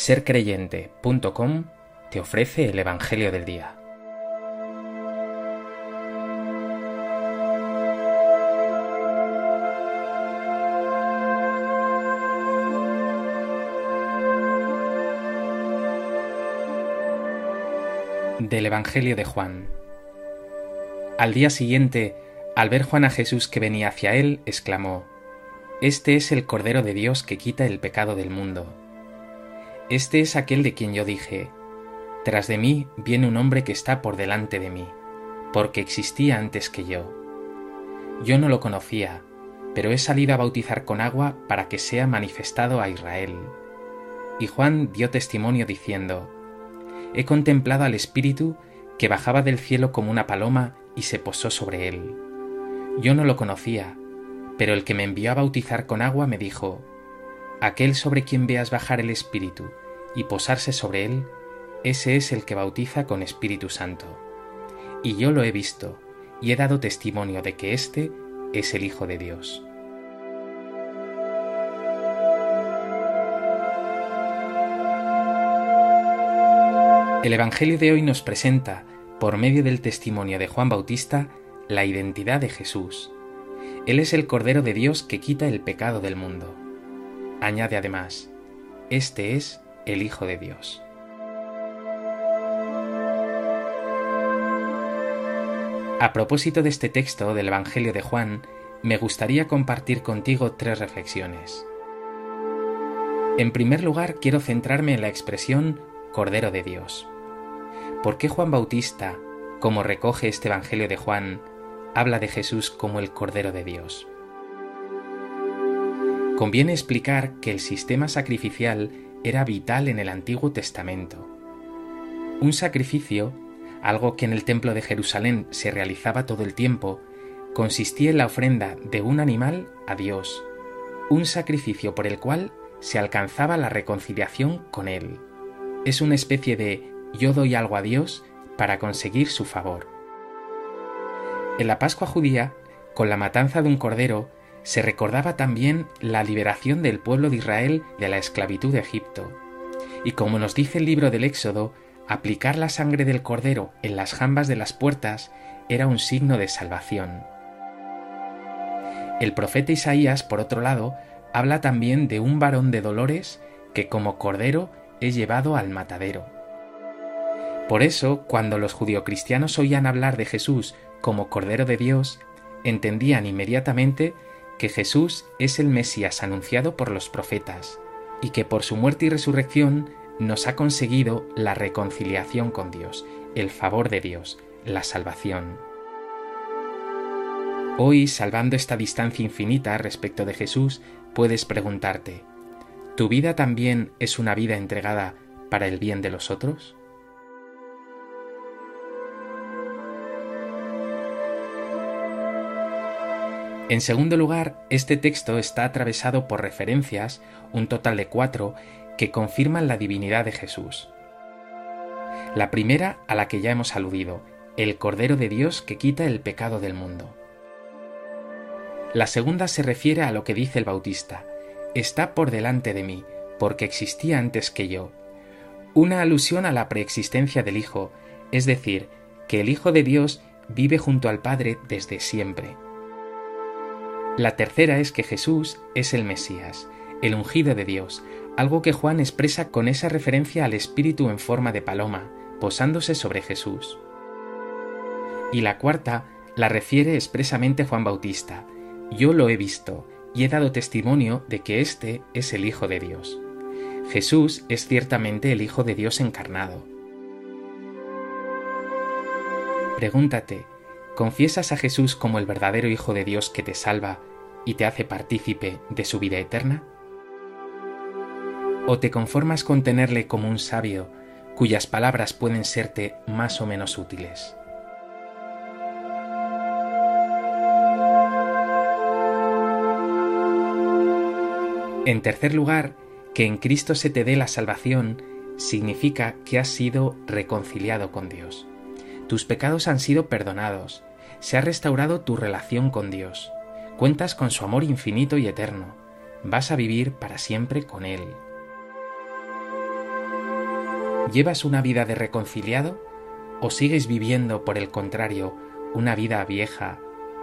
sercreyente.com te ofrece el Evangelio del Día. Del Evangelio de Juan. Al día siguiente, al ver Juan a Jesús que venía hacia él, exclamó, Este es el Cordero de Dios que quita el pecado del mundo. Este es aquel de quien yo dije, Tras de mí viene un hombre que está por delante de mí, porque existía antes que yo. Yo no lo conocía, pero he salido a bautizar con agua para que sea manifestado a Israel. Y Juan dio testimonio diciendo, He contemplado al Espíritu que bajaba del cielo como una paloma y se posó sobre él. Yo no lo conocía, pero el que me envió a bautizar con agua me dijo, Aquel sobre quien veas bajar el Espíritu y posarse sobre él, ese es el que bautiza con Espíritu Santo. Y yo lo he visto, y he dado testimonio de que éste es el Hijo de Dios. El Evangelio de hoy nos presenta, por medio del testimonio de Juan Bautista, la identidad de Jesús. Él es el Cordero de Dios que quita el pecado del mundo. Añade además, este es el Hijo de Dios. A propósito de este texto del Evangelio de Juan, me gustaría compartir contigo tres reflexiones. En primer lugar, quiero centrarme en la expresión Cordero de Dios. ¿Por qué Juan Bautista, como recoge este Evangelio de Juan, habla de Jesús como el Cordero de Dios? Conviene explicar que el sistema sacrificial era vital en el Antiguo Testamento. Un sacrificio, algo que en el Templo de Jerusalén se realizaba todo el tiempo, consistía en la ofrenda de un animal a Dios, un sacrificio por el cual se alcanzaba la reconciliación con Él. Es una especie de yo doy algo a Dios para conseguir su favor. En la Pascua judía, con la matanza de un cordero, se recordaba también la liberación del pueblo de Israel de la esclavitud de Egipto. Y como nos dice el libro del Éxodo, aplicar la sangre del cordero en las jambas de las puertas era un signo de salvación. El profeta Isaías, por otro lado, habla también de un varón de dolores que como cordero es llevado al matadero. Por eso, cuando los judio-cristianos oían hablar de Jesús como Cordero de Dios, entendían inmediatamente que Jesús es el Mesías anunciado por los profetas y que por su muerte y resurrección nos ha conseguido la reconciliación con Dios, el favor de Dios, la salvación. Hoy, salvando esta distancia infinita respecto de Jesús, puedes preguntarte, ¿tu vida también es una vida entregada para el bien de los otros? En segundo lugar, este texto está atravesado por referencias, un total de cuatro, que confirman la divinidad de Jesús. La primera, a la que ya hemos aludido, el Cordero de Dios que quita el pecado del mundo. La segunda se refiere a lo que dice el Bautista, está por delante de mí, porque existía antes que yo. Una alusión a la preexistencia del Hijo, es decir, que el Hijo de Dios vive junto al Padre desde siempre. La tercera es que Jesús es el Mesías, el ungido de Dios, algo que Juan expresa con esa referencia al Espíritu en forma de paloma, posándose sobre Jesús. Y la cuarta la refiere expresamente Juan Bautista, yo lo he visto y he dado testimonio de que éste es el Hijo de Dios. Jesús es ciertamente el Hijo de Dios encarnado. Pregúntate, ¿Confiesas a Jesús como el verdadero Hijo de Dios que te salva y te hace partícipe de su vida eterna? ¿O te conformas con tenerle como un sabio cuyas palabras pueden serte más o menos útiles? En tercer lugar, que en Cristo se te dé la salvación significa que has sido reconciliado con Dios. Tus pecados han sido perdonados, se ha restaurado tu relación con Dios, cuentas con su amor infinito y eterno, vas a vivir para siempre con Él. ¿Llevas una vida de reconciliado o sigues viviendo, por el contrario, una vida vieja,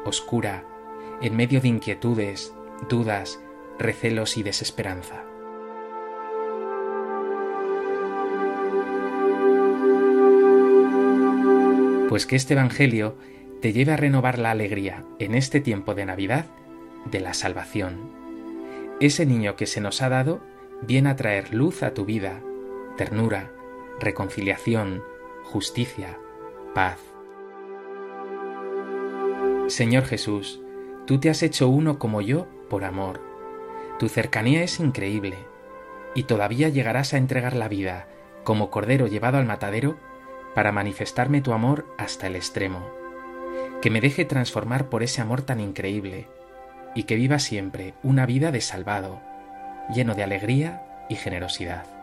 oscura, en medio de inquietudes, dudas, recelos y desesperanza? Pues que este Evangelio te lleve a renovar la alegría en este tiempo de Navidad de la salvación. Ese niño que se nos ha dado viene a traer luz a tu vida, ternura, reconciliación, justicia, paz. Señor Jesús, tú te has hecho uno como yo por amor. Tu cercanía es increíble, y todavía llegarás a entregar la vida como cordero llevado al matadero para manifestarme tu amor hasta el extremo. Que me deje transformar por ese amor tan increíble, y que viva siempre una vida de salvado, lleno de alegría y generosidad.